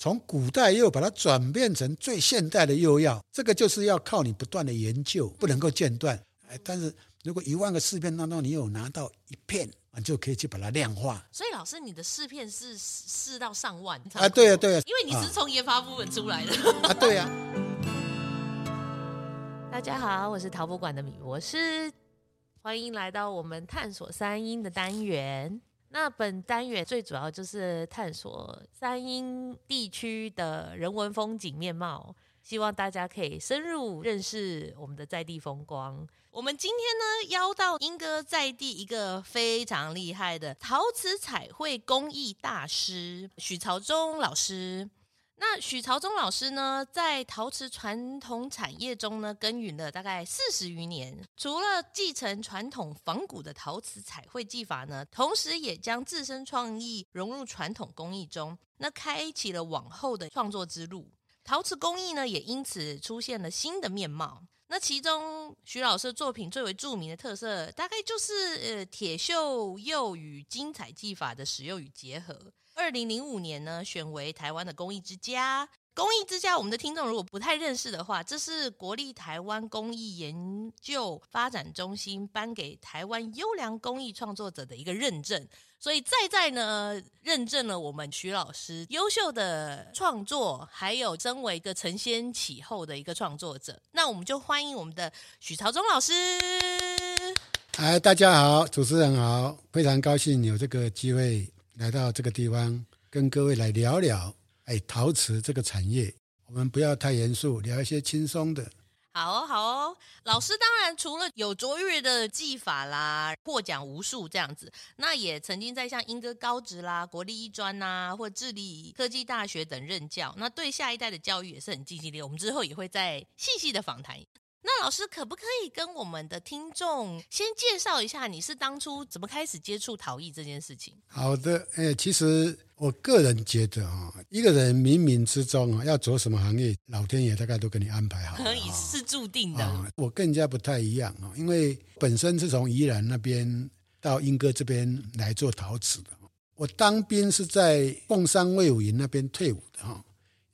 从古代又把它转变成最现代的釉药，这个就是要靠你不断的研究，不能够间断。哎，但是如果一万个试片当中你有拿到一片，你就可以去把它量化。所以老师，你的试片是试到上万啊？对啊，对啊，因为你是从研发部门出来的啊，对啊。大家好，我是陶博馆的米博士，欢迎来到我们探索三英的单元。那本单元最主要就是探索三英地区的人文风景面貌，希望大家可以深入认识我们的在地风光。我们今天呢，邀到莺歌在地一个非常厉害的陶瓷彩绘工艺大师许朝忠老师。那许朝忠老师呢，在陶瓷传统产业中呢，耕耘了大概四十余年。除了继承传统仿古的陶瓷彩绘技法呢，同时也将自身创意融入传统工艺中，那开启了往后的创作之路。陶瓷工艺呢，也因此出现了新的面貌。那其中，许老师的作品最为著名的特色，大概就是呃铁锈釉与金彩技法的使用与结合。二零零五年呢，选为台湾的公益之家。公益之家，我们的听众如果不太认识的话，这是国立台湾工艺研究发展中心颁给台湾优良工艺创作者的一个认证。所以在在呢，认证了我们许老师优秀的创作，还有身为一个承先启后的一个创作者。那我们就欢迎我们的许朝忠老师。哎，大家好，主持人好，非常高兴有这个机会。来到这个地方，跟各位来聊聊，哎，陶瓷这个产业，我们不要太严肃，聊一些轻松的。好哦，好哦，老师当然除了有卓越的技法啦，获奖无数这样子，那也曾经在像英歌高职啦、国立艺专呐，或致力科技大学等任教，那对下一代的教育也是很积极的。我们之后也会再细细的访谈。那老师可不可以跟我们的听众先介绍一下，你是当初怎么开始接触陶艺这件事情？好的，哎，其实我个人觉得啊，一个人冥冥之中啊，要走什么行业，老天爷大概都给你安排好了，可以是注定的。我更加不太一样啊，因为本身是从宜兰那边到英歌这边来做陶瓷的。我当兵是在凤山卫武营那边退伍的哈，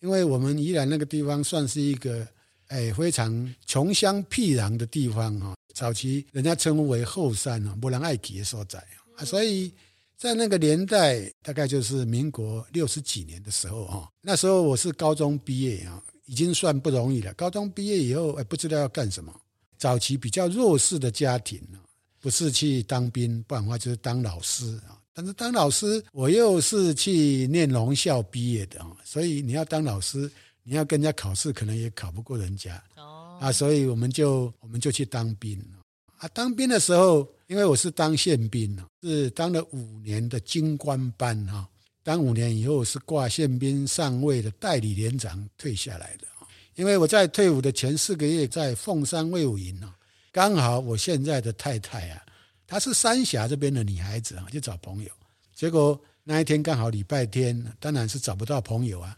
因为我们宜兰那个地方算是一个。哎，非常穷乡僻壤的地方哈，早期人家称呼为后山啊，没人爱提的所在啊，所以在那个年代，大概就是民国六十几年的时候哈，那时候我是高中毕业啊，已经算不容易了。高中毕业以后，哎，不知道要干什么。早期比较弱势的家庭啊，不是去当兵，不然的话就是当老师啊。但是当老师，我又是去念农校毕业的啊，所以你要当老师。你要跟人家考试，可能也考不过人家哦啊，所以我们就我们就去当兵啊。当兵的时候，因为我是当宪兵，是当了五年的军官班哈。当五年以后是挂宪兵上尉的代理连长退下来的。因为我在退伍的前四个月在凤山卫武营啊，刚好我现在的太太啊，她是三峡这边的女孩子啊，就找朋友。结果那一天刚好礼拜天，当然是找不到朋友啊。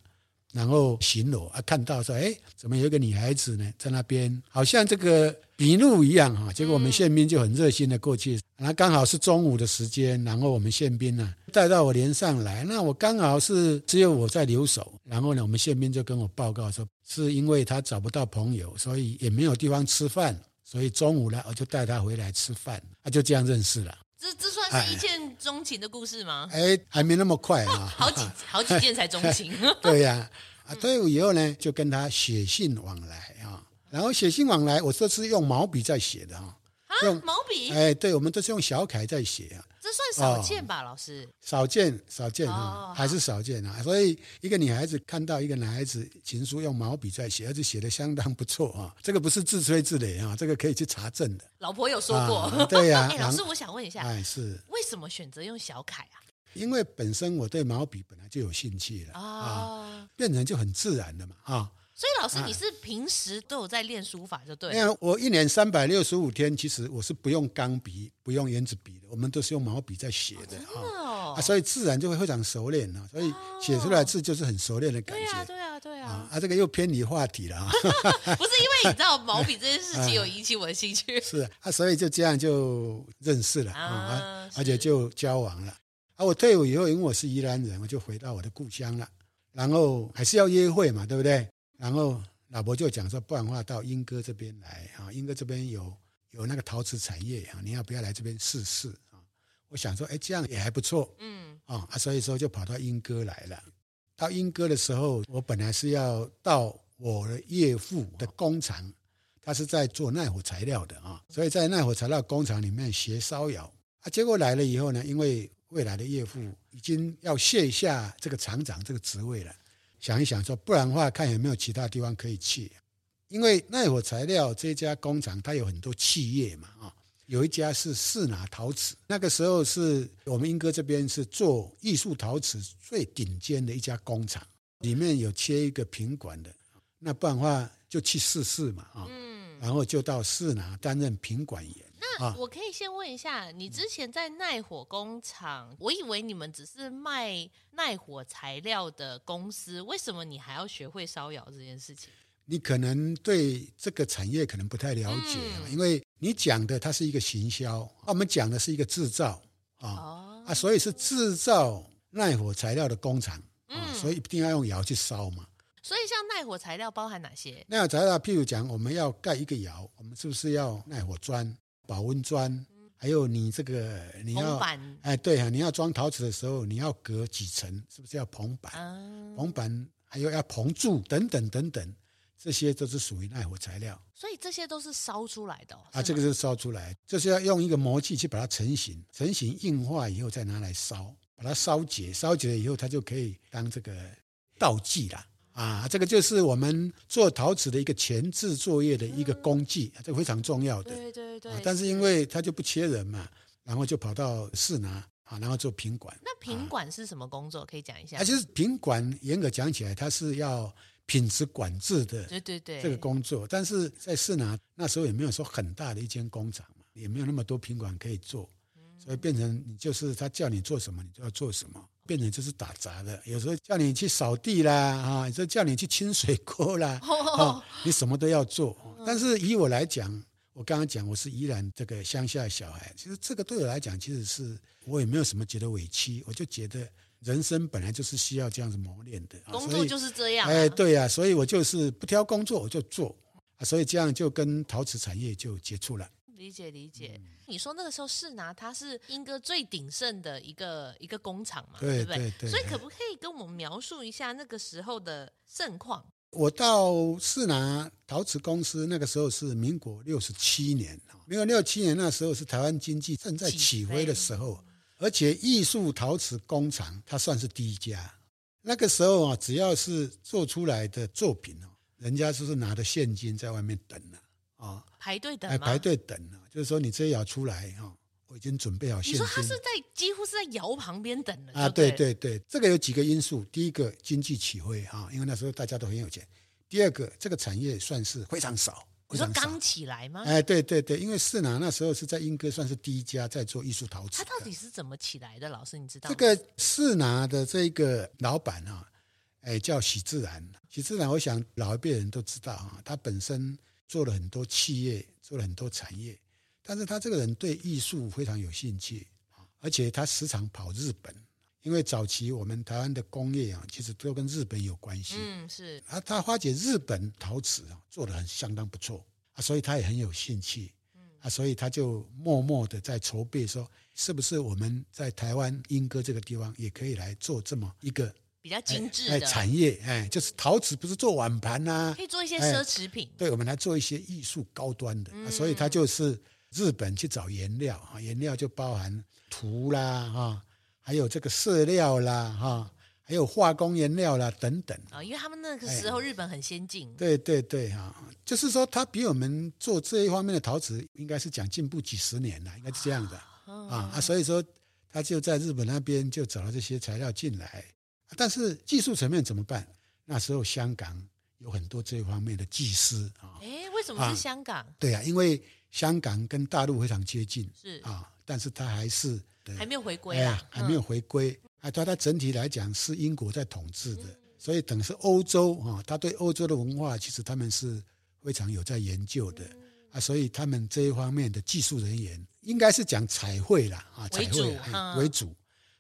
然后巡逻啊，看到说，哎，怎么有一个女孩子呢，在那边，好像这个笔录一样哈。结果我们宪兵就很热心的过去，然后刚好是中午的时间，然后我们宪兵呢带到我连上来，那我刚好是只有我在留守，然后呢，我们宪兵就跟我报告说，是因为他找不到朋友，所以也没有地方吃饭，所以中午呢，我就带他回来吃饭，他就这样认识了。这这算是一见钟情的故事吗？哎，还没那么快啊，好几好几件才钟情。对呀，啊，退伍以后呢，就跟他写信往来啊，然后写信往来，我这次用毛笔在写的啊。用毛笔？哎，对，我们都是用小楷在写啊。这算少见吧，哦、老师？少见，少见啊，哦、还是少见啊。所以一个女孩子看到一个男孩子情书用毛笔在写，而且写的相当不错啊。这个不是自吹自擂啊，这个可以去查证的。老婆有说过。啊、对呀、啊。哎，老师，我想问一下，哎，是为什么选择用小楷啊？因为本身我对毛笔本来就有兴趣了、哦、啊，变成就很自然的嘛啊。所以老师，你是平时都有在练书法，就对了。因为我一年三百六十五天，其实我是不用钢笔、不用原子笔的，我们都是用毛笔在写的啊、哦哦，所以自然就会非常熟练了。所以写出来字就是很熟练的感觉。对啊，对啊，对啊。啊，这个又偏离话题了啊。不是因为你知道毛笔这件事情有引起我的兴趣。是啊，所以就这样就认识了啊，而且就交往了。啊，我退伍以后，因为我是宜兰人，我就回到我的故乡了。然后还是要约会嘛，对不对？然后老婆就讲说，不然的话到英哥这边来啊，英哥这边有有那个陶瓷产业啊，你要不要来这边试试啊？我想说，哎，这样也还不错，嗯，啊，所以说就跑到英哥来了。到英哥的时候，我本来是要到我的岳父的工厂，他是在做耐火材料的啊，所以在耐火材料工厂里面学烧窑啊。结果来了以后呢，因为未来的岳父已经要卸下这个厂长这个职位了，想一想说，不然的话，看有没有其他地方可以去。因为耐火材料这家工厂，它有很多企业嘛啊。有一家是四拿陶瓷，那个时候是我们英哥这边是做艺术陶瓷最顶尖的一家工厂，里面有切一个品管的，那不然的话就去试试嘛啊，嗯，然后就到四拿担任品管员。那我可以先问一下，你之前在耐火工厂，我以为你们只是卖耐火材料的公司，为什么你还要学会烧窑这件事情？你可能对这个产业可能不太了解，嗯、因为你讲的它是一个行销，我们讲的是一个制造啊、哦、啊，所以是制造耐火材料的工厂啊，所以一定要用窑去烧嘛。所以像耐火材料包含哪些？耐火材料，譬如讲我们要盖一个窑，我们是不是要耐火砖、保温砖？嗯、还有你这个你要哎，对啊，你要装陶瓷的时候，你要隔几层？是不是要棚板？啊、棚板还有要棚柱等等等等。这些都是属于耐火材料，所以这些都是烧出来的、哦、啊。这个是烧出来，就是要用一个模具去把它成型，成型硬化以后再拿来烧，把它烧结，烧结了以后它就可以当这个道具了啊。这个就是我们做陶瓷的一个前置作业的一个工具，嗯、这个非常重要的。对对对、啊。但是因为它就不缺人嘛，然后就跑到市拿啊，然后做品管。那品管是什么工作？可以讲一下。啊，就是品管严格讲起来，它是要。品质管制的，对对对，这个工作，但是在市拿那时候也没有说很大的一间工厂嘛，也没有那么多品管可以做，所以变成你就是他叫你做什么，你就要做什么，变成就是打杂的。有时候叫你去扫地啦，啊，有时候叫你去清水沟啦，啊，你什么都要做。但是以我来讲，我刚刚讲我是依然这个乡下小孩，其实这个对我来讲，其实是我也没有什么觉得委屈，我就觉得。人生本来就是需要这样子磨练的，工作就是这样。哎，对呀，所以我就是不挑工作我就做，所以这样就跟陶瓷产业就接触了。理解理解。你说那个时候是拿它是英歌最鼎盛的一个一个工厂嘛，对不对？所以可不可以跟我们描述一下那个时候的盛况？我到世拿陶瓷公司那个时候是民国六十七年，民国六七年那时候是台湾经济正在起飞的时候。而且艺术陶瓷工厂，它算是第一家。那个时候啊，只要是做出来的作品哦，人家就是拿着现金在外面等了啊，排队等，排队等了。就是说，你这窑出来哈，我已经准备好现金。你说他是在几乎是在窑旁边等了啊？对对对，这个有几个因素。第一个，经济起飞啊，因为那时候大家都很有钱。第二个，这个产业算是非常少。你说刚起来吗？哎，对对对，因为四拿那时候是在英歌算是第一家在做艺术陶瓷。它到底是怎么起来的？老师，你知道吗？这个四拿的这个老板啊，哎，叫许自然。许自然，我想老一辈人都知道啊，他本身做了很多企业，做了很多产业，但是他这个人对艺术非常有兴趣，而且他时常跑日本。因为早期我们台湾的工业啊，其实都跟日本有关系。嗯，是。啊，他发觉日本陶瓷啊做的很相当不错啊，所以他也很有兴趣。嗯，啊，所以他就默默的在筹备，说是不是我们在台湾莺歌这个地方也可以来做这么一个比较精致的产业？哎，就是陶瓷不是做碗盘呐，可以做一些奢侈品。对，我们来做一些艺术高端的。啊，所以他就是日本去找原料啊，原料就包含土啦啊。还有这个色料啦，哈，还有化工原料啦，等等啊，因为他们那个时候日本很先进，对对对，哈，就是说他比我们做这一方面的陶瓷，应该是讲进步几十年了，应该是这样的啊啊，所以说他就在日本那边就找了这些材料进来，但是技术层面怎么办？那时候香港有很多这方面的技师啊，哎，为什么是香港？对啊，因为香港跟大陆非常接近，是啊，但是他还是。还没有回归啊，还没有回归啊！它它整体来讲是英国在统治的，所以等于是欧洲啊，他对欧洲的文化其实他们是非常有在研究的啊，所以他们这一方面的技术人员应该是讲彩绘啦啊，彩绘为主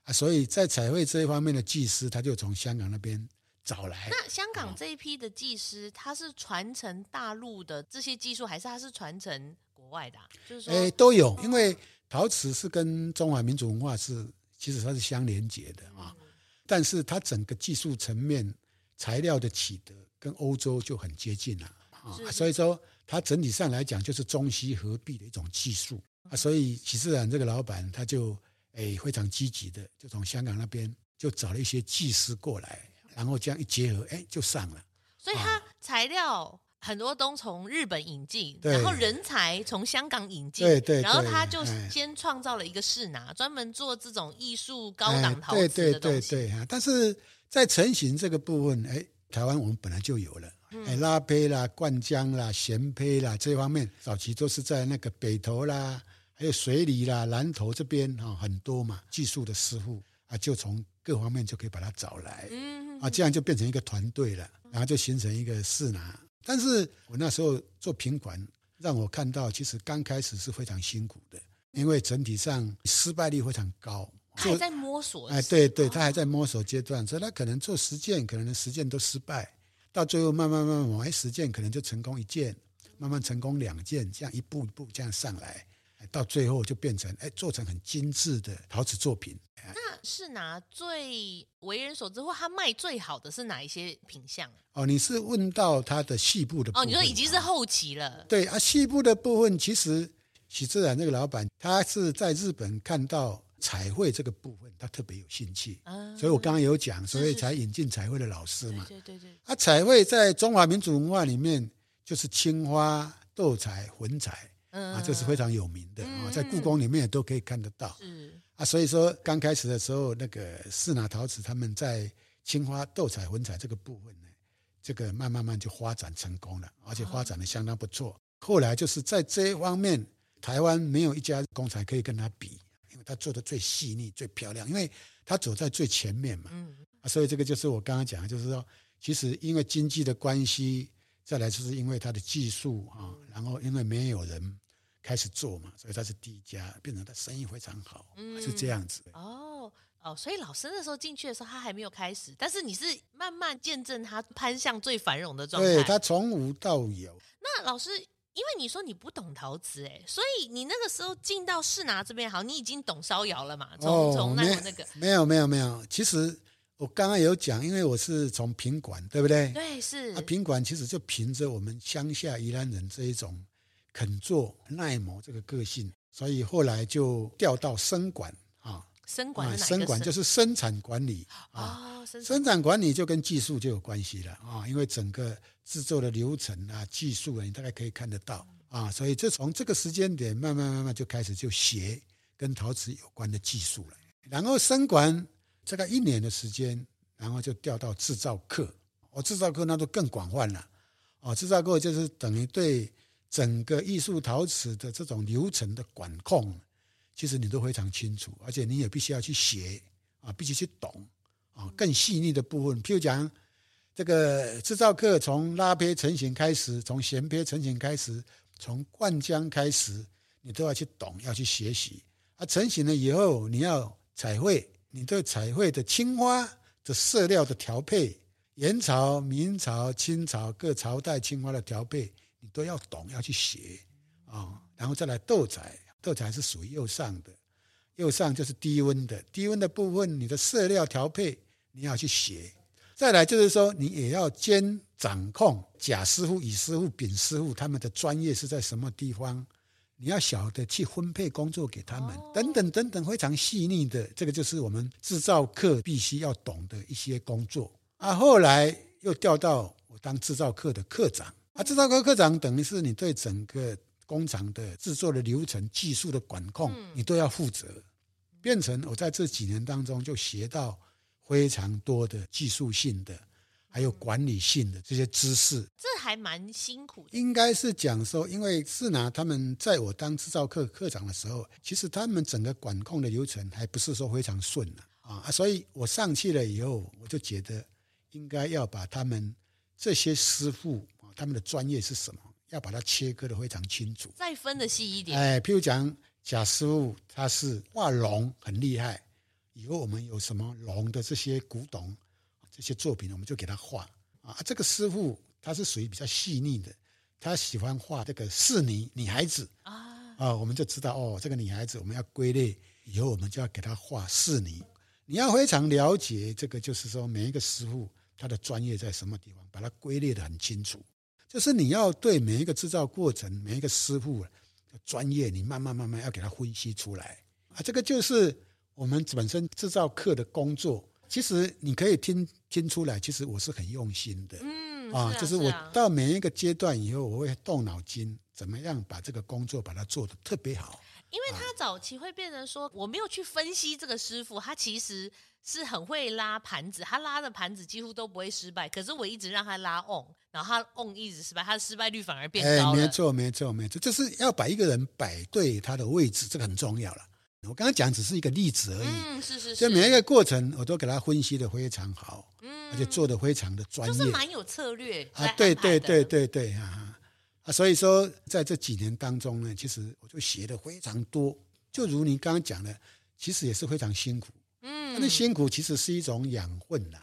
啊，所以在彩绘这一方面的技师，他就从香港那边找来。那香港这一批的技师，他是传承大陆的这些技术，还是他是传承国外的、啊？就是说，哎，都有，因为陶瓷是跟中华民族文化是其实它是相连接的啊。嗯、但是它整个技术层面、材料的取得跟欧洲就很接近了啊。所以说，它整体上来讲就是中西合璧的一种技术啊。所以许自然这个老板他就哎非常积极的，就从香港那边就找了一些技师过来。然后这样一结合，哎，就上了。所以它材料很多都从日本引进，然后人才从香港引进，对对。然后他就先创造了一个市拿，专门做这种艺术高档陶瓷的东西。对对对对。但是在成型这个部分，哎，台湾我们本来就有了，哎，拉胚啦、灌浆啦、舷坯啦这方面，早期都是在那个北投啦，还有水里啦、南投这边啊，很多嘛，技术的师傅啊，就从各方面就可以把他找来。嗯。啊，这样就变成一个团队了，然后就形成一个市拿。但是我那时候做品管，让我看到其实刚开始是非常辛苦的，因为整体上失败率非常高。他还在摸索。哎，对对，他还在摸索阶段，所以他可能做十件，可能十件都失败，到最后慢慢慢慢往，哎，十件可能就成功一件，慢慢成功两件，这样一步一步这样上来。到最后就变成哎，做成很精致的陶瓷作品。那是拿最为人所知或他卖最好的是哪一些品相？哦，你是问到他的细部的部分？哦，你说已经是后期了。对啊，细部的部分其实许自然那个老板，他是在日本看到彩绘这个部分，他特别有兴趣。嗯，所以我刚刚有讲，所以才引进彩绘的老师嘛。对对对。啊，彩绘在中华民族文化里面就是青花、斗彩、混彩。啊，这是非常有名的啊，在故宫里面也都可以看得到。是啊，所以说刚开始的时候，那个四拿陶瓷他们在青花、斗彩、混彩这个部分呢，这个慢慢慢就发展成功了，而且发展的相当不错。后来就是在这一方面，台湾没有一家工厂可以跟他比，因为他做的最细腻、最漂亮，因为他走在最前面嘛。嗯啊，所以这个就是我刚刚讲的，就是说，其实因为经济的关系，再来就是因为他的技术啊，然后因为没有人。开始做嘛，所以他是第一家，变成他生意非常好，嗯、是这样子。哦哦，所以老师那时候进去的时候，他还没有开始，但是你是慢慢见证他攀向最繁荣的状态。对，他从无到有。那老师，因为你说你不懂陶瓷，哎，所以你那个时候进到世拿这边，好，你已经懂烧窑了嘛？从从、哦、那个那个没有没有没有，其实我刚刚有讲，因为我是从品管，对不对？对，是。啊，品管其实就凭着我们乡下宜兰人这一种。肯做耐磨这个个性，所以后来就调到生管啊。生管，生管就是生产管理啊。生产管理就跟技术就有关系了啊，因为整个制作的流程啊、技术啊，你大概可以看得到啊。所以就从这个时间点，慢慢慢慢就开始就学跟陶瓷有关的技术了。然后生管大概一年的时间，然后就调到制造课。我制造课那就更广泛了哦。制造课就是等于对。整个艺术陶瓷的这种流程的管控，其实你都非常清楚，而且你也必须要去学啊，必须去懂啊，更细腻的部分。譬如讲，这个制造课从拉坯成型开始，从衔坯成型开始，从灌浆开始，你都要去懂，要去学习。啊，成型了以后，你要彩绘，你对彩绘的青花的色料的调配，元朝、明朝、清朝各朝代青花的调配。你都要懂，要去学啊，然后再来斗彩，斗彩是属于右上的，右上就是低温的，低温的部分，你的色料调配你要去学。再来就是说，你也要兼掌控甲师傅、乙师傅、丙师傅他们的专业是在什么地方，你要晓得去分配工作给他们，等等等等，非常细腻的，这个就是我们制造课必须要懂的一些工作。啊，后来又调到我当制造课的课长。啊，制造科科长等于是你对整个工厂的制作的流程、技术的管控，你都要负责。变成我在这几年当中就学到非常多的技术性的，还有管理性的这些知识。这还蛮辛苦的。应该是讲说，因为是拿他们在我当制造课课长的时候，其实他们整个管控的流程还不是说非常顺啊啊，所以我上去了以后，我就觉得应该要把他们这些师傅。他们的专业是什么？要把它切割的非常清楚，再分的细一点。哎，譬如讲贾师傅，他是画龙很厉害。以后我们有什么龙的这些古董，这些作品，我们就给他画啊。这个师傅他是属于比较细腻的，他喜欢画这个仕女女孩子啊啊，我们就知道哦，这个女孩子我们要归类以后，我们就要给他画仕女。你要非常了解这个，就是说每一个师傅他的专业在什么地方，把它归类的很清楚。就是你要对每一个制造过程，每一个师傅的专业，你慢慢慢慢要给他分析出来啊。这个就是我们本身制造课的工作。其实你可以听听出来，其实我是很用心的。嗯啊，啊，就是我到每一个阶段以后，我会动脑筋，怎么样把这个工作把它做得特别好。因为他早期会变成说，我没有去分析这个师傅，他其实是很会拉盘子，他拉的盘子几乎都不会失败。可是我一直让他拉 on，然后他 on 一直失败，他的失败率反而变高了。哎，没错，没错，没错，就是要把一个人摆对他的位置，这个很重要了。我刚刚讲只是一个例子而已，嗯，是是是，就每一个过程我都给他分析的非常好，嗯，而且做的非常的专业，就是蛮有策略啊，对对对对对啊啊，所以说在这几年当中呢，其实我就学的非常多。就如你刚刚讲的，其实也是非常辛苦。嗯，那辛苦其实是一种养分呐。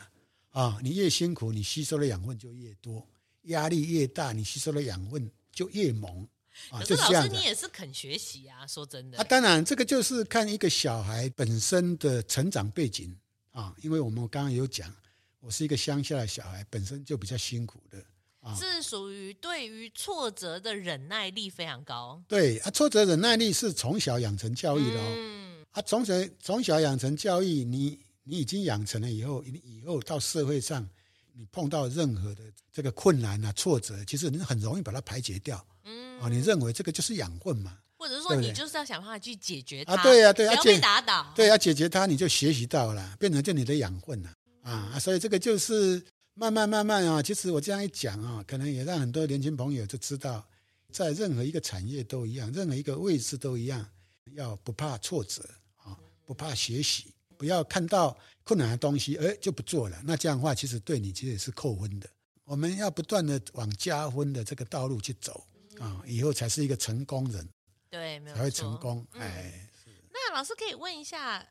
啊，你越辛苦，你吸收的养分就越多；压力越大，你吸收的养分就越猛。啊，可是老师，你也是肯学习啊，说真的。啊，当然，这个就是看一个小孩本身的成长背景啊。因为我们刚刚有讲，我是一个乡下的小孩，本身就比较辛苦的。是属于对于挫折的忍耐力非常高。对啊，挫折忍耐力是从小养成教育的哦。嗯、啊，从小从小养成教育，你你已经养成了以后，你以后到社会上，你碰到任何的这个困难啊、挫折，其实你很容易把它排解掉。嗯，啊，你认为这个就是养分嘛？或者说你就是要想办法去解决它？啊，对呀、啊，对呀，不要被打倒。对，要解决它，你就学习到了，变成就你的养分了。啊，所以这个就是。慢慢慢慢啊，其实我这样一讲啊，可能也让很多年轻朋友就知道，在任何一个产业都一样，任何一个位置都一样，要不怕挫折啊，不怕学习，不要看到困难的东西，哎，就不做了。那这样的话，其实对你其实也是扣分的。我们要不断的往加分的这个道路去走啊，以后才是一个成功人。对，没有，才会成功。哎，嗯，那老师可以问一下。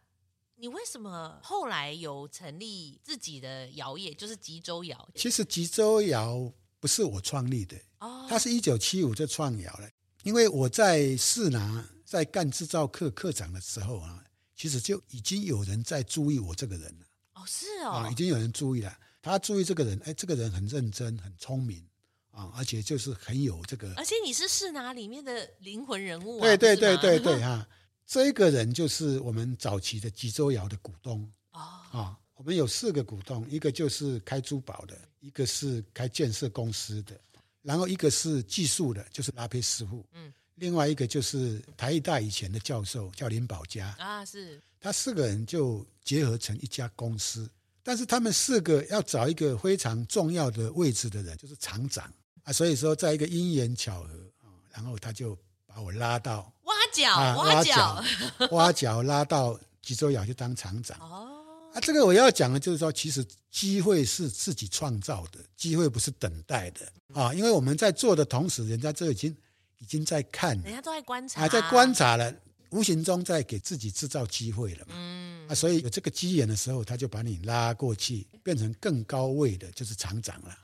你为什么后来有成立自己的窑业，就是吉州窑？其实吉州窑不是我创立的，哦，它是一九七五就创窑了。因为我在士拿在干制造课课长的时候啊，其实就已经有人在注意我这个人了。哦，是哦，啊，已经有人注意了。他注意这个人，哎，这个人很认真，很聪明啊，而且就是很有这个。而且你是士拿里面的灵魂人物啊，对对对对对 哈。这个人就是我们早期的吉州窑的股东啊、哦、我们有四个股东，一个就是开珠宝的，一个是开建设公司的，然后一个是技术的，就是拉坯师傅，嗯，另外一个就是台艺大以前的教授叫林宝嘉啊，是。他四个人就结合成一家公司，但是他们四个要找一个非常重要的位置的人，就是厂长。啊，所以说在一个因缘巧合啊，然后他就把我拉到。挖角挖角，挖角拉到吉州窑去当厂长。哦，啊，这个我要讲的，就是说，其实机会是自己创造的，机会不是等待的啊。因为我们在做的同时，人家这已经已经在看，人家都在观察，还在观察了，无形中在给自己制造机会了嘛。嗯，啊，所以有这个机缘的时候，他就把你拉过去，变成更高位的，就是厂长了。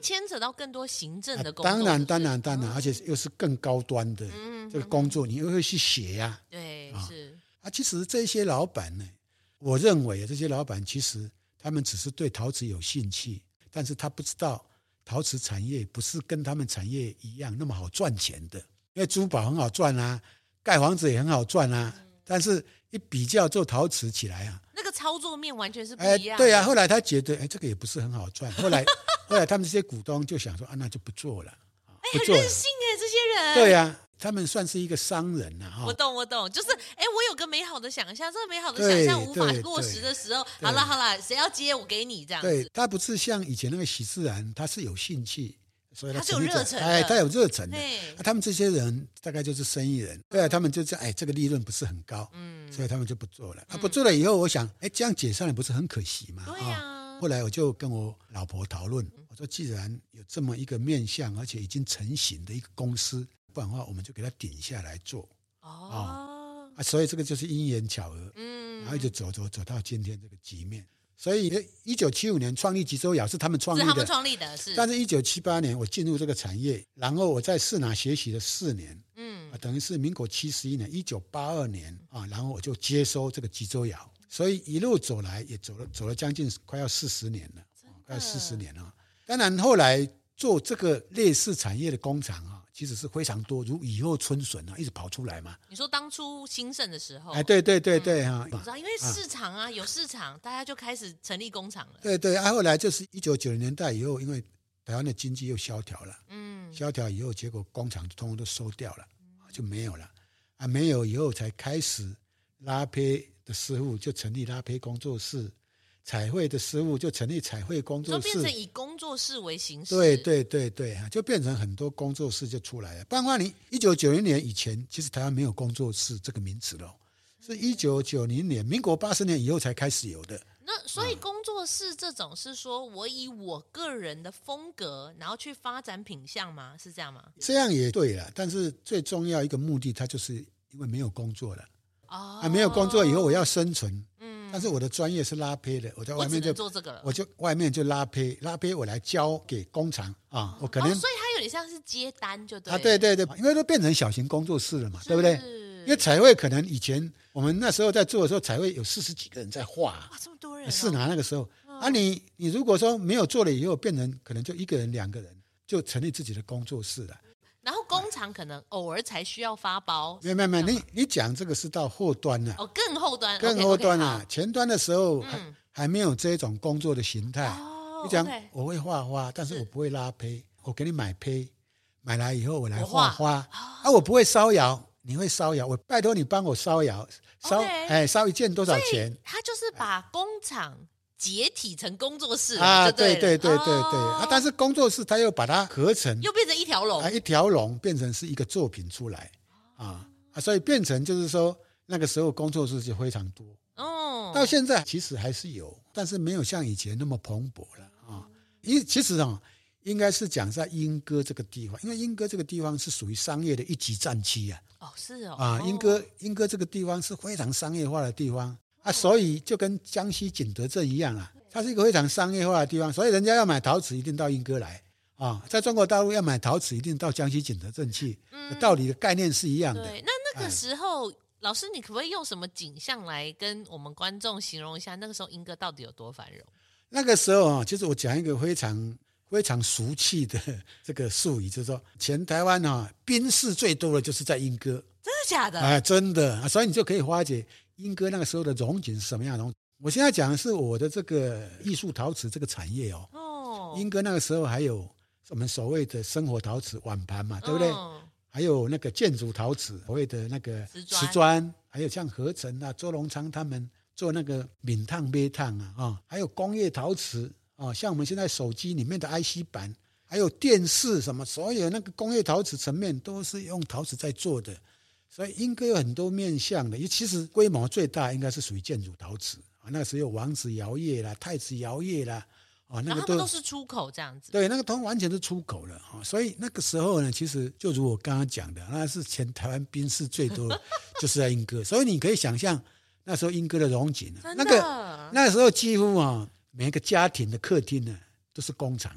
牵扯到更多行政的工作，当然，当然，当然，而且又是更高端的这个工作，你又会去写呀。对，是啊。其实这些老板呢，我认为这些老板其实他们只是对陶瓷有兴趣，但是他不知道陶瓷产业不是跟他们产业一样那么好赚钱的。因为珠宝很好赚啊，盖房子也很好赚啊，但是一比较做陶瓷起来啊，那个操作面完全是不一样。对啊，后来他觉得，哎，这个也不是很好赚。后来。后来他们这些股东就想说啊，那就不做了。哎，很任性哎，这些人。对呀、啊，他们算是一个商人呐、啊。我懂，我懂，就是哎，我有个美好的想象，这个美好的想象无法落实的时候，好了好了，谁要接我给你这样子。对，他不是像以前那个许自然，他是有兴趣，所以他，有热忱，哎，他有热忱的。啊、他们这些人大概就是生意人，对啊，他们就是哎，这个利润不是很高，嗯，所以他们就不做了。啊，不做了以后，我想，哎，这样解散了不是很可惜吗？对呀、啊。后来我就跟我老婆讨论，我说既然有这么一个面向，而且已经成型的一个公司，不然的话我们就给它顶下来做。哦，啊，所以这个就是因缘巧合，嗯，然后就走走走到今天这个局面。所以一九七五年创立吉州窑是他们创立的，是他们创立的，是。但是，一九七八年我进入这个产业，然后我在市拿学习了四年，嗯，等于是民国七十一年，一九八二年啊，然后我就接收这个吉州窑，所以一路走来也走了走了将近快要四十年了，快要四十年了。当然后来做这个类似产业的工厂啊。其实是非常多，如雨后春笋啊，一直跑出来嘛。你说当初兴盛的时候，哎，对对对对哈，我知道，因为市场啊，有市场，大家就开始成立工厂了。对对，啊，后来就是一九九零年代以后，因为台湾的经济又萧条了，嗯，萧条以后，结果工厂通通都收掉了，就没有了，啊，没有以后才开始拉胚的师傅就成立拉胚工作室。彩绘的师傅就成立彩绘工作室，就变成以工作室为形式。对对对对，就变成很多工作室就出来了。不然的话，你一九九零年以前，其实台湾没有工作室这个名词喽，是一九九零年，民国八十年以后才开始有的。那所以工作室这种是说我以我个人的风格，然后去发展品相吗？是这样吗？这样也对了，但是最重要一个目的，它就是因为没有工作了。哦，啊，没有工作以后，我要生存。嗯，但是我的专业是拉胚的，我在外面就做这个了，我就外面就拉胚，拉胚我来交给工厂啊，我可能，所以它有点像是接单，就对啊，对对对，因为都变成小型工作室了嘛，对不对？因为彩绘可能以前我们那时候在做的时候，彩绘有四十几个人在画，哇，这么多人，是拿那个时候。啊，你你如果说没有做了以后，变成可能就一个人两个人就成立自己的工作室了。然后工厂可能偶尔才需要发包，没有没有没有，你你讲这个是到后端了，哦，更后端，更后端了，前端的时候还还没有这种工作的形态。你讲我会画花，但是我不会拉胚，我给你买胚，买来以后我来画花，啊，我不会烧窑，你会烧窑，我拜托你帮我烧窑，烧哎烧一件多少钱？他就是把工厂。解体成工作室啊，对对对对对啊！但是工作室它又把它合成，又变成一条龙啊，一条龙变成是一个作品出来啊啊！所以变成就是说那个时候工作室就非常多哦。到现在其实还是有，但是没有像以前那么蓬勃了啊。因为其实啊，应该是讲在莺歌这个地方，因为莺歌这个地方是属于商业的一级战区啊。哦，是哦啊，莺歌莺歌这个地方是非常商业化的地方。啊，所以就跟江西景德镇一样啊，它是一个非常商业化的地方，所以人家要买陶瓷一定到莺歌来啊，在中国大陆要买陶瓷一定到江西景德镇去，嗯，道理的概念是一样的。对，那那个时候，哎，老师，你可不可以用什么景象来跟我们观众形容一下那个时候英歌到底有多繁荣？那个时候啊，其实我讲一个非常非常俗气的这个术语，就是说，全台湾啊，宾士最多的就是在英歌，真的假的？哎，真的，所以你就可以发觉。莺歌那个时候的荣景是什么样的荣景？我现在讲的是我的这个艺术陶瓷这个产业哦。哦。英哥那个时候还有我们所谓的生活陶瓷碗盘嘛，对不对？哦。还有那个建筑陶瓷，所谓的那个瓷砖，还有像合成啊，周荣昌他们做那个闽烫、杯烫啊，啊，还有工业陶瓷啊，像我们现在手机里面的 IC 板，还有电视什么，所有那个工业陶瓷层面都是用陶瓷在做的。所以莺歌有很多面向的，其实规模最大应该是属于建筑陶瓷啊，那个时候有王子窑业啦、太子窑业啦，啊，那个都都是出口这样子。对，那个都完全是出口了啊。所以那个时候呢，其实就如我刚刚讲的，那是全台湾兵士最多，就是在莺歌。所以你可以想象那时候莺歌的荣景，那个那个时候几乎啊，每一个家庭的客厅呢都是工厂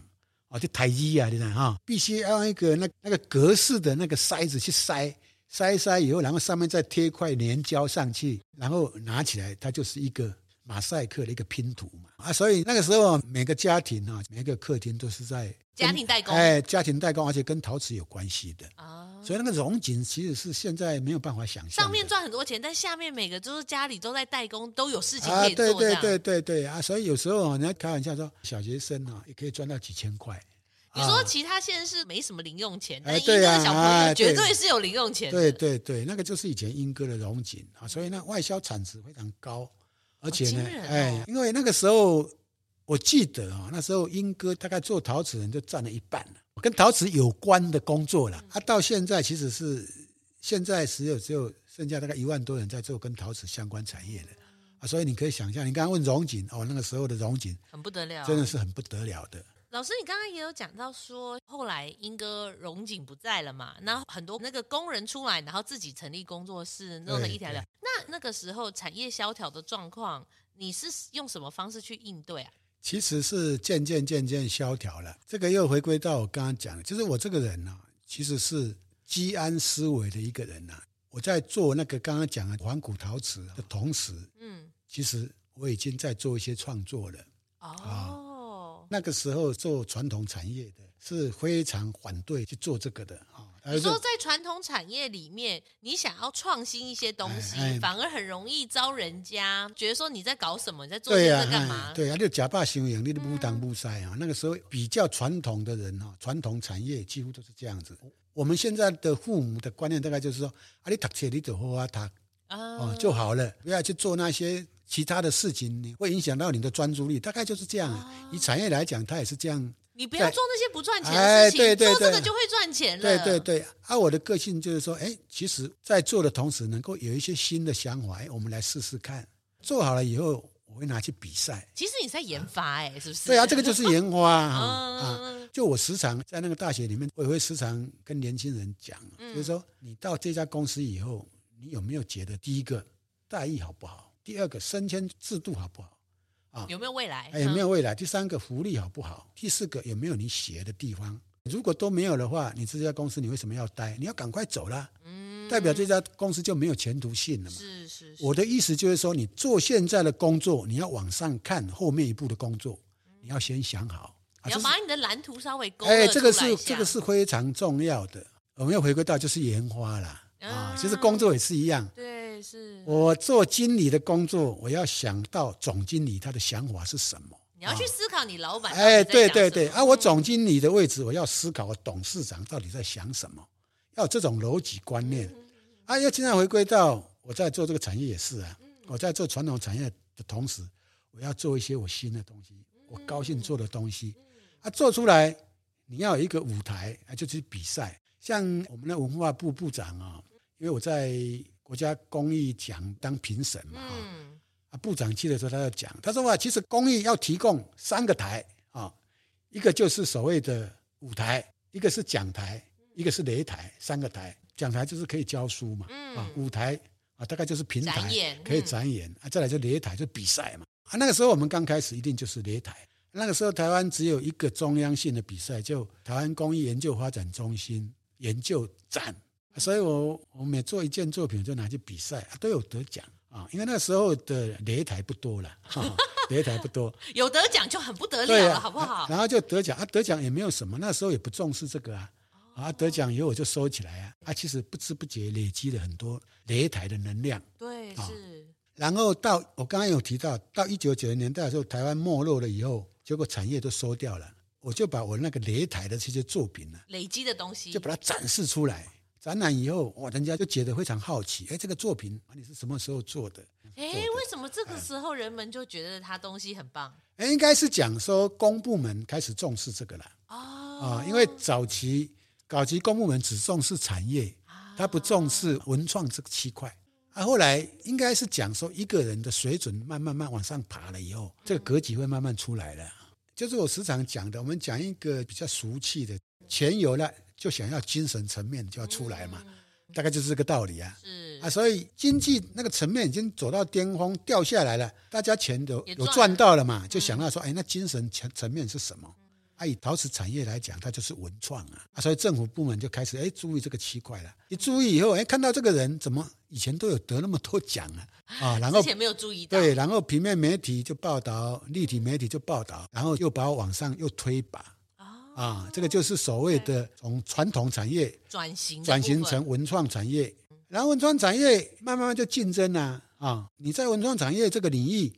啊，就台一啊，你看？哈，必须要用一个那那个格式的那个筛子去筛。筛一筛以后，然后上面再贴一块粘胶上去，然后拿起来，它就是一个马赛克的一个拼图嘛啊！所以那个时候，每个家庭啊，每个客厅都是在家庭代工，哎，家庭代工，而且跟陶瓷有关系的啊。所以那个荣景其实是现在没有办法想象。上面赚很多钱，但下面每个都是家里都在代工，都有事情可以做。啊，对对对对对啊！所以有时候人家开玩笑说，小学生啊也可以赚到几千块。你说其他县市没什么零用钱，但莺歌的小朋友绝对是有零用钱。对对对，那个就是以前英歌的荣景啊，所以那外销产值非常高，而且呢，哎，因为那个时候我记得啊，那时候英歌大概做陶瓷人就占了一半了，跟陶瓷有关的工作了。啊，到现在其实是现在只有只有剩下大概一万多人在做跟陶瓷相关产业的啊，所以你可以想象，你刚刚问荣景哦，那个时候的荣景很不得了，真的是很不得了的。老师，你刚刚也有讲到说，后来英哥荣景不在了嘛？那很多那个工人出来，然后自己成立工作室，弄了一条条。那那个时候产业萧条的状况，你是用什么方式去应对啊？其实是渐渐渐渐萧条了。这个又回归到我刚刚讲的，就是我这个人呢、啊，其实是积安思危的一个人呐、啊。我在做那个刚刚讲的环古陶瓷的同时，嗯，其实我已经在做一些创作了。哦，啊、那个时候做传统产业的是非常反对去做这个的啊。你说在传统产业里面，你想要创新一些东西，哎哎、反而很容易招人家觉得说你在搞什么，你在做这个干嘛？对啊，就假扮行营，你都不当不塞啊。那个时候比较传统的人哈，传统产业几乎都是这样子。我们现在的父母的观念大概就是说，啊，你读书你就好好读哦就好了，不要去做那些其他的事情，你会影响到你的专注力。大概就是这样。以产业来讲，它也是这样。你不要做那些不赚钱的事情，哎、对对对做这个就会赚钱了。对对对，啊，我的个性就是说，哎，其实，在做的同时，能够有一些新的想法，哎，我们来试试看。做好了以后，我会拿去比赛。其实你在研发，哎，是不是？对啊，这个就是 研发啊。啊，就我时常在那个大学里面，我也会时常跟年轻人讲，就是说，你到这家公司以后，你有没有觉得，第一个待遇好不好？第二个升迁制度好不好？啊，有没有未来？有没有未来？第三个福利好不好？第四个有没有你学的地方？如果都没有的话，你这家公司你为什么要待？你要赶快走了，嗯，代表这家公司就没有前途性了嘛。是是。我的意思就是说，你做现在的工作，你要往上看后面一步的工作，你要先想好。你要把你的蓝图稍微勾哎，这个是这个是非常重要的。我们要回归到就是研发了啊，其实工作也是一样。对。是我做经理的工作，我要想到总经理他的想法是什么？你要去思考你老板。哎，对对对，啊，我总经理的位置，我要思考我董事长到底在想什么，要有这种逻辑观念。啊，要经常回归到我在做这个产业也是啊，我在做传统产业的同时，我要做一些我新的东西，我高兴做的东西。啊，做出来你要有一个舞台，啊，就去比赛。像我们的文化部部长啊，因为我在。国家公益奖当评审嘛，啊，部长去的时候他要讲，他说哇，其实公益要提供三个台啊，一个就是所谓的舞台，一个是讲台，一个是擂台，三个台。讲台就是可以教书嘛，啊，舞台啊大概就是平台，可以展演啊，再来就擂台就比赛嘛，啊，那个时候我们刚开始一定就是擂台，那个时候台湾只有一个中央性的比赛，就台湾公益研究发展中心研究展。所以我我每做一件作品就拿去比赛，都有得奖啊！因为那时候的擂台不多了，擂台不多，有得奖就很不得了了，啊、好不好？然后就得奖啊，得奖也没有什么，那时候也不重视这个啊，啊，得奖以后我就收起来啊，啊，其实不知不觉累积了很多擂台的能量，对，是。然后到我刚刚有提到，到一九九零年代的时候，台湾没落了以后，结果产业都收掉了，我就把我那个擂台的这些作品呢，累积的东西，就把它展示出来。展览以后，哇，人家就觉得非常好奇，哎，这个作品你是什么时候做的？哎，为什么这个时候人们就觉得他东西很棒？哎，应该是讲说公部门开始重视这个了。哦，啊，因为早期早期公部门只重视产业，他不重视文创这个区块。啊，后来应该是讲说一个人的水准慢慢慢往上爬了以后，这个格局会慢慢出来了。就是我时常讲的，我们讲一个比较俗气的，钱有了。就想要精神层面就要出来嘛，大概就是这个道理啊。是啊，所以经济那个层面已经走到巅峰，掉下来了，大家钱都有赚到了嘛，就想到说，哎，那精神层层面是什么？啊，以陶瓷产业来讲，它就是文创啊。啊，所以政府部门就开始哎注意这个区块了。一注意以后，哎，看到这个人怎么以前都有得那么多奖啊？啊，然后之前没有注意到。对，然后平面媒体就报道，立体媒体就报道，然后又把我往上又推吧。啊，这个就是所谓的从传统产业转型转型成文创产业，然后文创产业慢慢慢就竞争了啊！你在文创产业这个领域，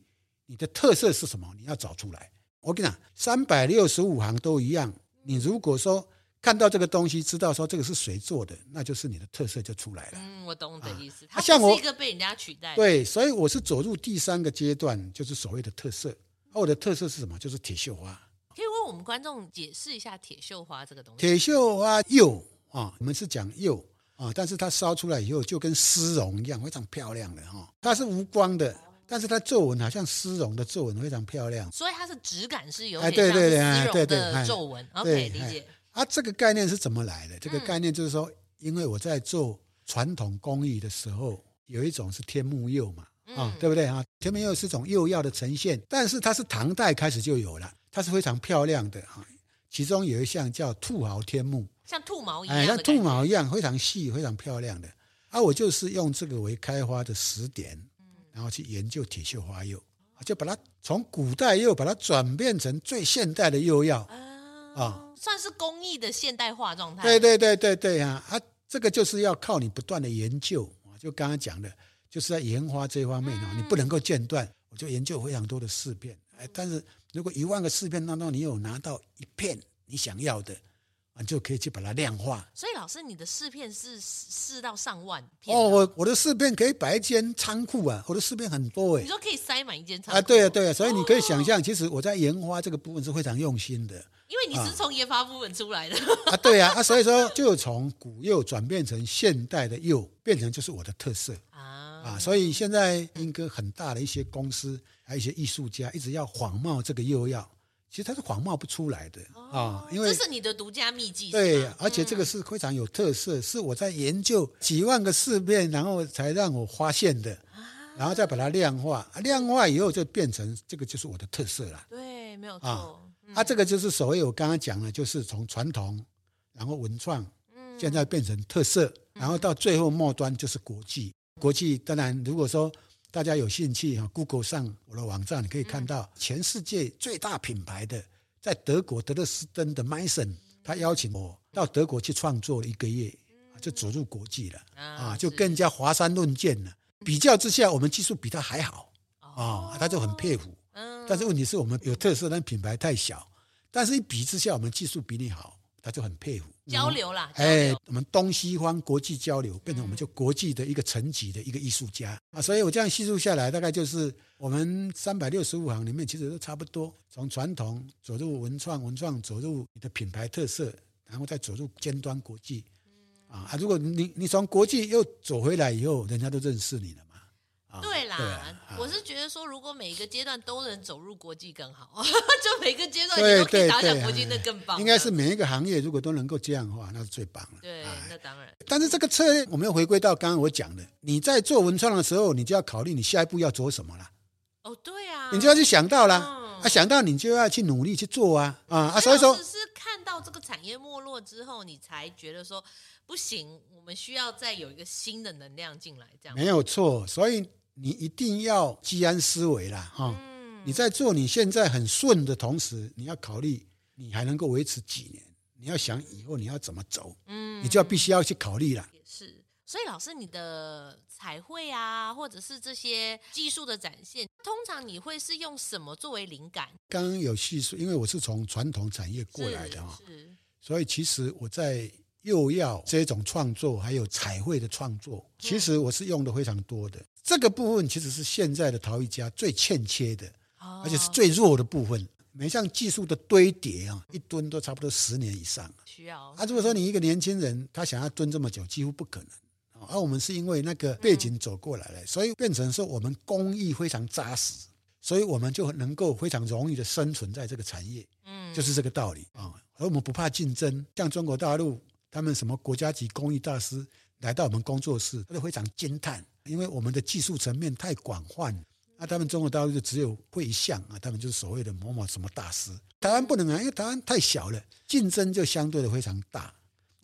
你的特色是什么？你要找出来。我跟你讲，三百六十五行都一样。你如果说看到这个东西，知道说这个是谁做的，那就是你的特色就出来了。嗯，我懂你的意思。它像我一个被人家取代。对，所以我是走入第三个阶段，就是所谓的特色。我的特色是什么？就是铁绣花。我们观众解释一下铁锈花这个东西。铁锈花釉啊，我们是讲釉啊，但是它烧出来以后就跟丝绒一样，非常漂亮的哈。它是无光的，但是它皱纹好像丝绒的皱纹，非常漂亮。所以它是质感是有点像丝绒的皱纹。OK，理解。啊，这个概念是怎么来的？这个概念就是说，因为我在做传统工艺的时候，有一种是天目釉嘛，啊，对不对啊？甜棉釉是种釉药的呈现，但是它是唐代开始就有了，它是非常漂亮的哈。其中有一项叫兔毫天目，像兔毛一样，哎，像兔毛一样，非常细、非常漂亮的。啊，我就是用这个为开花的时点，然后去研究铁锈花釉，就把它从古代釉把它转变成最现代的釉药啊，算是工艺的现代化状态。对对对对对啊！啊，这个就是要靠你不断的研究，就刚刚讲的，就是在研发这方面啊，你不能够间断。我就研究非常多的试片，哎，但是如果一万个试片当中你有拿到一片你想要的。你就可以去把它量化。所以老师，你的试片是试到上万片哦。我我的试片可以摆一间仓库啊，我的试片很多哎。你说可以塞满一间仓库啊？对啊，对啊。所以你可以想象，其实我在研发这个部分是非常用心的。因为你是从研发部分出来的啊。对啊，啊，所以说就从古釉转变成现代的釉，变成就是我的特色啊啊。所以现在英哥很大的一些公司，还有一些艺术家，一直要仿冒这个釉药。其实它是仿冒不出来的啊、因为这是你的独家秘技。对，而且这个是非常有特色，嗯、是我在研究几万个试片，然后才让我发现的，啊、然后再把它量化，量化以后就变成这个就是我的特色了。对，没有错。啊，嗯、啊这个就是所谓我刚刚讲的，就是从传统，然后文创，嗯现在变成特色，嗯、然后到最后末端就是国际。国际当然，如果说。大家有兴趣哈，Google 上我的网站，你可以看到全世界最大品牌的，在德国德勒斯登的 Meissen，他邀请我到德国去创作了一个月，就走入国际了啊，就更加华山论剑了。比较之下，我们技术比他还好啊，他就很佩服。但是问题是我们有特色，但品牌太小。但是一比之下，我们技术比你好。他就很佩服交流啦，哎，我们东西方国际交流，变成我们就国际的一个层级的一个艺术家。啊，所以我这样叙述下来，大概就是我们三百六十五行里面，其实都差不多，从传统走入文创，文创走入你的品牌特色，然后再走入尖端国际，啊，如果你你从国际又走回来以后，人家都认识你了。对啦，我是觉得说，如果每一个阶段都能走入国际更好，就每个阶段你都可以打响国际，那更棒。应该是每一个行业如果都能够这样的话，那是最棒了。对，那当然。但是这个策略，我们要回归到刚刚我讲的，你在做文创的时候，你就要考虑你下一步要做什么了。哦，对啊，你就要去想到了，嗯、啊，想到你就要去努力去做啊，啊啊，所以说是看到这个产业没落之后，你才觉得说不行，我们需要再有一个新的能量进来，这样没有错，所以。你一定要居安思危啦，哈！你在做你现在很顺的同时，你要考虑你还能够维持几年？你要想以后你要怎么走？嗯，你就要必须要去考虑了。也是，所以老师，你的彩绘啊，或者是这些技术的展现，通常你会是用什么作为灵感？刚刚有叙述，因为我是从传统产业过来的哈，是，所以其实我在又要这种创作，还有彩绘的创作，其实我是用的非常多的。这个部分其实是现在的陶艺家最欠缺的，而且是最弱的部分。每项技术的堆叠啊，一蹲都差不多十年以上。需要啊，如果说你一个年轻人，他想要蹲这么久，几乎不可能。而我们是因为那个背景走过来了，所以变成说我们工艺非常扎实，所以我们就能够非常容易的生存在这个产业。嗯，就是这个道理啊。而我们不怕竞争，像中国大陆，他们什么国家级工艺大师来到我们工作室，他都非常惊叹。因为我们的技术层面太广泛，那他们中国大陆就只有会一项啊，他们就是所谓的某某什么大师。台湾不能啊，因为台湾太小了，竞争就相对的非常大。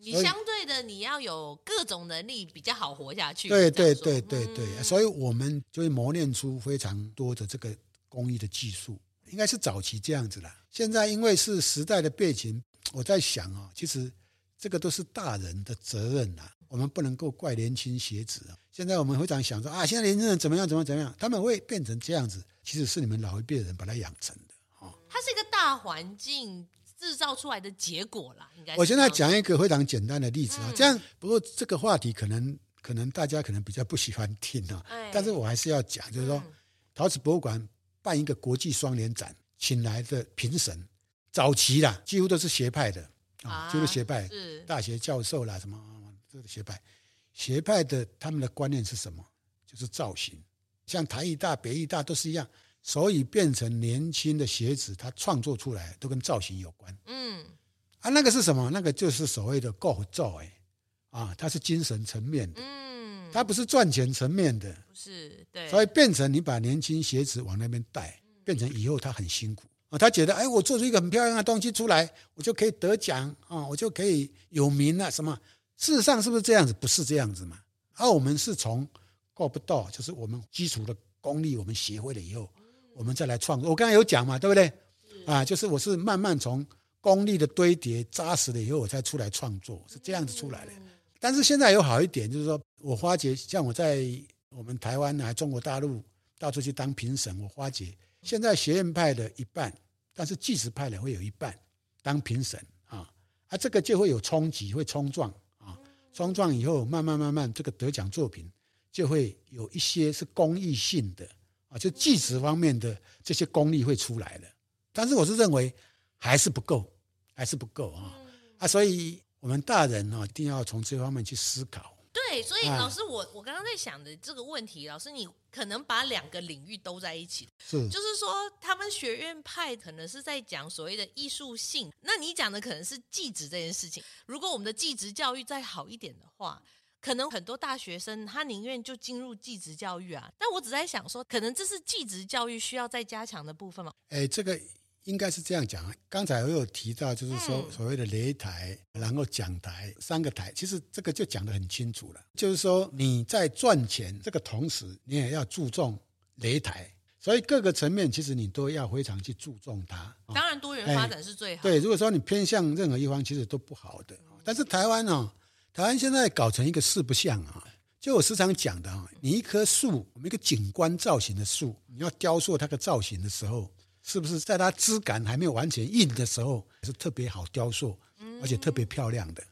你相对的你要有各种能力比较好活下去。对对对对对，嗯、所以我们就会磨练出非常多的这个工艺的技术，应该是早期这样子啦。现在因为是时代的背景，我在想啊，其实这个都是大人的责任呐。我们不能够怪年轻学子啊！现在我们会常想说啊，现在年轻人怎么样，怎么怎么样？他们会变成这样子，其实是你们老一辈人把他养成的啊。它是一个大环境制造出来的结果啦，应该。我现在讲一个非常简单的例子啊，这样不过这个话题可能可能大家可能比较不喜欢听啊，但是我还是要讲，就是说陶瓷博物馆办一个国际双年展，请来的评审早期啦，几乎都是学派的啊，就是学派，大学教授啦什么。这个学派，学派的他们的观念是什么？就是造型，像台艺大、北艺大都是一样，所以变成年轻的学子他创作出来都跟造型有关。嗯，啊，那个是什么？那个就是所谓的构造，哎，啊，它是精神层面的。嗯，它不是赚钱层面的，不是对，所以变成你把年轻学子往那边带，变成以后他很辛苦啊，他觉得哎，我做出一个很漂亮的东西出来，我就可以得奖啊，我就可以有名了什么？事实上是不是这样子？不是这样子嘛？而我们是从够不到，就是我们基础的功力，我们学会了以后，我们再来创作。我刚才有讲嘛，对不对？啊，就是我是慢慢从功力的堆叠扎实了以后，我才出来创作，是这样子出来的。但是现在有好一点，就是说我发觉，像我在我们台湾啊，中国大陆到处去当评审，我发觉现在学院派的一半，但是纪实派的会有一半当评审啊，啊，这个就会有冲击，会冲撞啊，冲撞以后，慢慢慢慢，这个得奖作品就会有一些是公益性的啊，就纪实方面的这些功力会出来了。但是我是认为还是不够，还是不够啊啊，所以。我们大人呢，一定要从这方面去思考。对，所以老师，我我刚刚在想的这个问题，老师你可能把两个领域都在一起，是，就是说他们学院派可能是在讲所谓的艺术性，那你讲的可能是技职这件事情。如果我们的技职教育再好一点的话，可能很多大学生他宁愿就进入技职教育啊。但我只在想说，可能这是技职教育需要再加强的部分吗？哎，这个。应该是这样讲。刚才我有提到，就是说所谓的擂台，然后讲台三个台，其实这个就讲得很清楚了。就是说你在赚钱这个同时，你也要注重擂台，所以各个层面其实你都要非常去注重它。当然，多元发展是最好。对，如果说你偏向任何一方，其实都不好的。但是台湾哦，台湾现在搞成一个四不像啊。就我时常讲的啊，你一棵树，我们一个景观造型的树，你要雕塑它的造型的时候。是不是在它枝干还没有完全硬的时候，是特别好雕塑，而且特别漂亮的？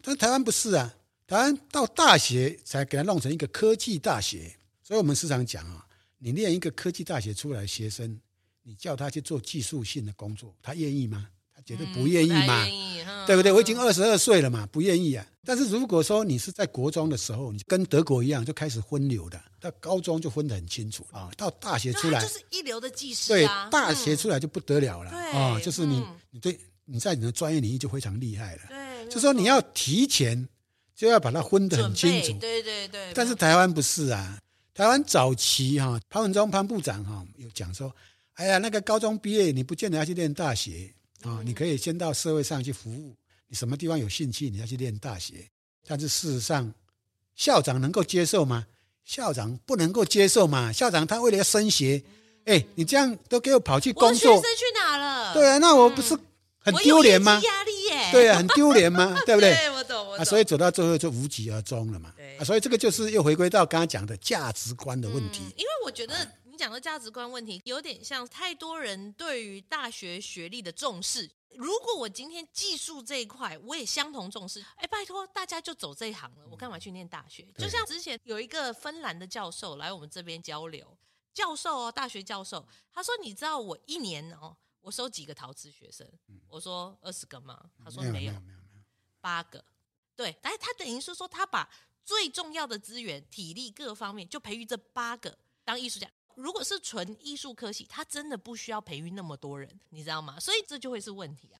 但台湾不是啊，台湾到大学才给它弄成一个科技大学。所以我们时常讲啊，你练一个科技大学出来的学生，你叫他去做技术性的工作，他愿意吗？绝对不愿意嘛，嗯、对不对？我已经二十二岁了嘛，不愿意啊。但是如果说你是在国中的时候，你跟德国一样就开始分流的，到高中就分得很清楚啊。到大学出来就是一流的技师、啊，对，大学出来就不得了了、嗯、啊。就是你，你对你在你的专业领域就非常厉害了。对，就说你要提前就要把它分得很清楚。对对对。但是台湾不是啊，台湾早期哈、啊，潘文忠潘部长哈、啊、有讲说，哎呀，那个高中毕业你不见得要去念大学。啊、哦，你可以先到社会上去服务。你什么地方有兴趣，你要去念大学。但是事实上，校长能够接受吗？校长不能够接受嘛。校长他为了要升学，哎，你这样都给我跑去工作，我学生去哪了？对啊，那我不是很丢脸吗？压力耶。对啊，很丢脸吗？对不对？对，我懂，我懂。啊，所以走到最后就无疾而终了嘛。对啊，所以这个就是又回归到刚刚讲的价值观的问题。嗯、因为我觉得。讲的价值观问题有点像太多人对于大学学历的重视。如果我今天技术这一块我也相同重视，哎，拜托大家就走这一行了，我干嘛去念大学？就像之前有一个芬兰的教授来我们这边交流，教授哦，大学教授，他说：“你知道我一年哦，我收几个陶瓷学生？”我说：“二十个吗？”他说：“没有，没有，没有，八个。”对，哎，他等于是说他把最重要的资源、体力各方面，就培育这八个当艺术家。如果是纯艺术科系，他真的不需要培育那么多人，你知道吗？所以这就会是问题啊。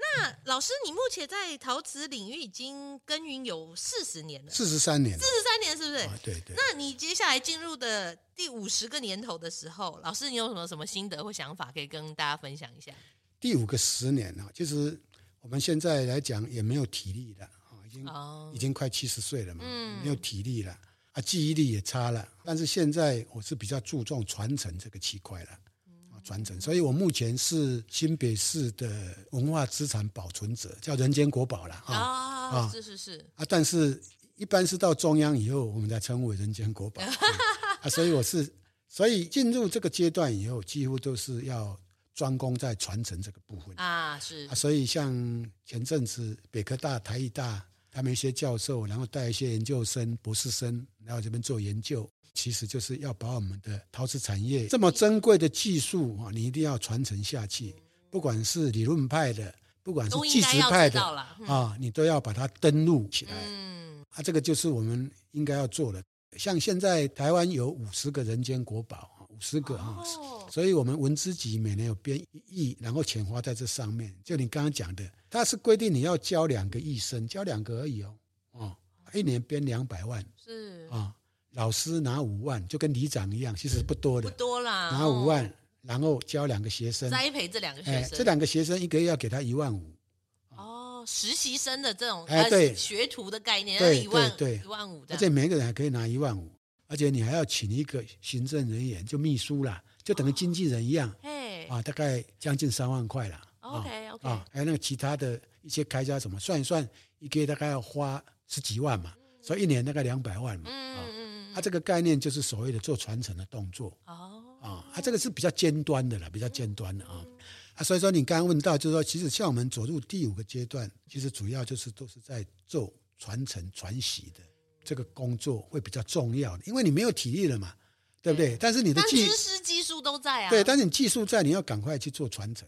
那老师，你目前在陶瓷领域已经耕耘有四十年了，四十三年，四十三年是不是？啊，对对。那你接下来进入的第五十个年头的时候，老师你有什么什么心得或想法可以跟大家分享一下？第五个十年呢，就是我们现在来讲也没有体力了啊，已经、哦、已经快七十岁了嘛，嗯，没有体力了。啊，记忆力也差了，但是现在我是比较注重传承这个区块了，啊，传承，所以我目前是新北市的文化资产保存者，叫人间国宝了啊啊，是是是。啊，但是一般是到中央以后，我们才称为人间国宝。啊，所以我是，所以进入这个阶段以后，几乎都是要专攻在传承这个部分啊，是。啊，所以像前阵子北科大、台艺大。他们一些教授，然后带一些研究生、博士生，然后这边做研究，其实就是要把我们的陶瓷产业这么珍贵的技术啊，你一定要传承下去。不管是理论派的，不管是技术派的啊，你都要把它登录起来。嗯，啊，这个就是我们应该要做的。像现在台湾有五十个人间国宝。五十个啊，所以我们文资局每年有编一亿，然后钱花在这上面。就你刚刚讲的，它是规定你要教两个医生，教两个而已哦，哦，一年编两百万，是。啊，老师拿五万，就跟里长一样，其实不多的，不多啦，拿五万，然后教两个学生，栽培这两个学生，这两个学生一个月要给他一万五。哦，实习生的这种哎，对，学徒的概念，对一万对一万五，而且每个人还可以拿一万五，而且你还要请一个行政人员，就秘书啦，就等于经纪人一样，嘿，啊，大概将近三万块啦。OK OK，啊，还有那个其他的一些开销什么，算一算，一个月大概要花十几万嘛，所以一年大概两百万嘛。嗯嗯嗯。啊，这个概念就是所谓的做传承的动作。哦。啊，啊，这个是比较尖端的了，比较尖端的啊。啊，所以说你刚刚问到，就是说，其实像我们走入第五个阶段，其实主要就是都是在做传承传习的这个工作会比较重要的，因为你没有体力了嘛，对不对？但是你的技知识技术都在啊。对，但是你技术在，你要赶快去做传承。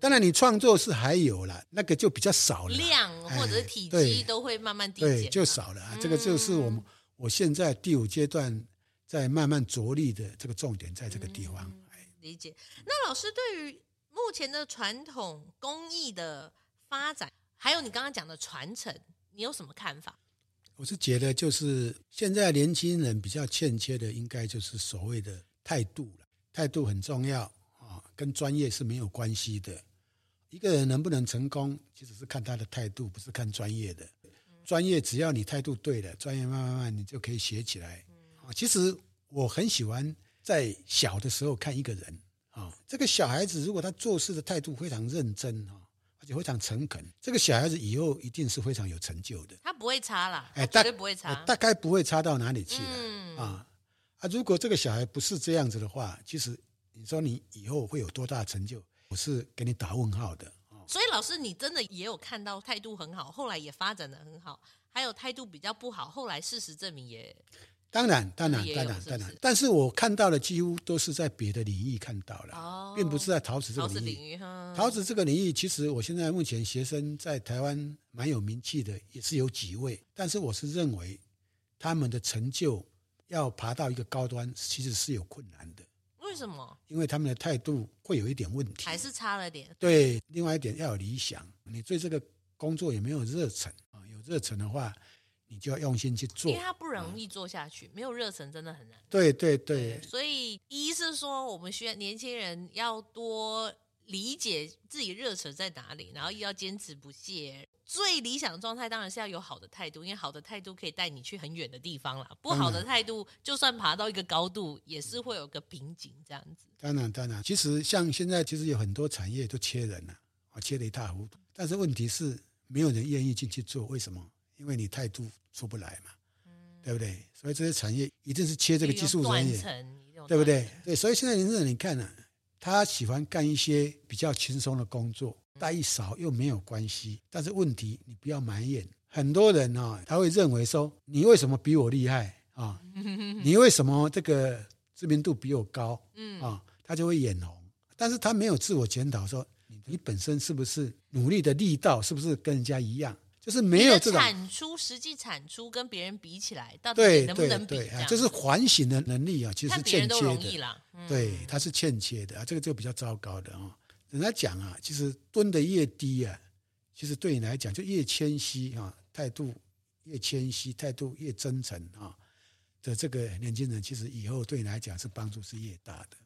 当然，你创作是还有了，那个就比较少了，量或者是体积都会慢慢递减，对，就少了。嗯、这个就是我们我现在第五阶段在慢慢着力的这个重点，在这个地方。嗯、理解。那老师对于目前的传统工艺的发展，还有你刚刚讲的传承，你有什么看法？我是觉得，就是现在年轻人比较欠缺的，应该就是所谓的态度了。态度很重要啊，跟专业是没有关系的。一个人能不能成功，其实是看他的态度，不是看专业的。专业只要你态度对了，专业慢慢慢你就可以学起来。啊，其实我很喜欢在小的时候看一个人啊，这个小孩子如果他做事的态度非常认真啊，而且非常诚恳，这个小孩子以后一定是非常有成就的。他不会差啦，哎，绝对不会差，大概不会差到哪里去了啊啊！如果这个小孩不是这样子的话，其实你说你以后会有多大成就？我是给你打问号的，所以老师，你真的也有看到态度很好，后来也发展的很好，还有态度比较不好，后来事实证明也，当然，当然，当然，当然，但是我看到的几乎都是在别的领域看到了，哦，并不是在陶瓷这个领域。陶瓷这个领域，其实我现在目前学生在台湾蛮有名气的，也是有几位，但是我是认为他们的成就要爬到一个高端，其实是有困难的。为什么？因为他们的态度会有一点问题，还是差了点。对，另外一点要有理想，你对这个工作有没有热忱啊？有热忱的话，你就要用心去做。因为它不容易做下去，没有热忱真的很难。对对对，所以一是说，我们需要年轻人要多理解自己热忱在哪里，然后又要坚持不懈。最理想状态当然是要有好的态度，因为好的态度可以带你去很远的地方啦。不好的态度，就算爬到一个高度，也是会有个瓶颈这样子。当然，当然，其实像现在，其实有很多产业都缺人了，啊，缺得一塌糊涂。但是问题是，没有人愿意进去做，为什么？因为你态度出不来嘛，嗯，对不对？所以这些产业一定是缺这个技术人员，对不对？对，所以现在年轻人，你看呢，啊，他喜欢干一些比较轻松的工作。待遇少又没有关系，但是问题你不要埋怨。很多人啊，他会认为说，你为什么比我厉害啊？你为什么这个知名度比我高？啊，他就会眼红。但是他没有自我检讨，说你本身是不是努力的力道是不是跟人家一样？就是没有这种产出，实际产出跟别人比起来，到底能不能比？就是反省的能力啊，其实是欠缺的。对，他是欠缺的啊，这个就比较糟糕的啊。人家讲啊，其实蹲的越低啊，其实对你来讲就越谦虚啊，态度越谦虚，态度越真诚啊的这个年轻人，其实以后对你来讲是帮助是越大的。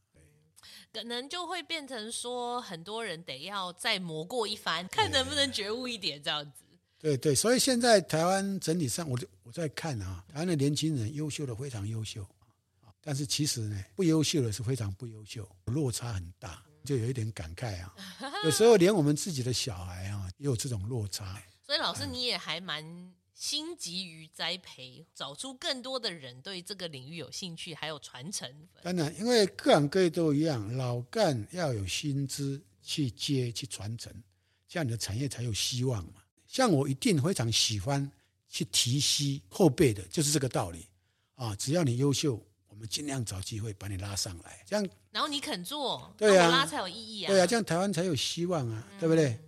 可能就会变成说，很多人得要再磨过一番，看能不能觉悟一点这样子。对对，所以现在台湾整体上，我我在看啊，台湾的年轻人优秀的非常优秀，但是其实呢，不优秀的是非常不优秀，落差很大。就有一点感慨啊，有时候连我们自己的小孩啊，也有这种落差。所以老师，你也还蛮心急于栽培，找出更多的人对这个领域有兴趣，还有传承。当然，因为各行各业都一样，老干要有薪资去接去传承，这样你的产业才有希望嘛。像我一定非常喜欢去提携后辈的，就是这个道理啊。只要你优秀。我们尽量找机会把你拉上来，这样，然后你肯做，对啊，拉才有意义啊，对啊，这样台湾才有希望啊，嗯、对不对？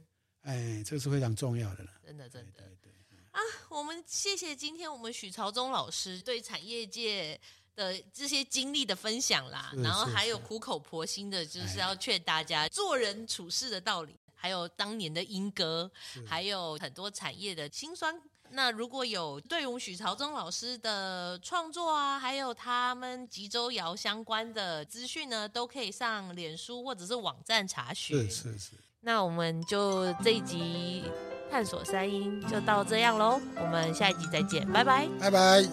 哎，这个是非常重要的了，真的，真的，对对对啊，我们谢谢今天我们许朝忠老师对产业界的这些经历的分享啦，然后还有苦口婆心的，就是要劝大家做人处事的道理。还有当年的莺歌，还有很多产业的辛酸。那如果有对我们许朝宗老师的创作啊，还有他们吉州窑相关的资讯呢，都可以上脸书或者是网站查询。是是是。那我们就这一集探索山音就到这样喽，我们下一集再见，拜拜，拜拜。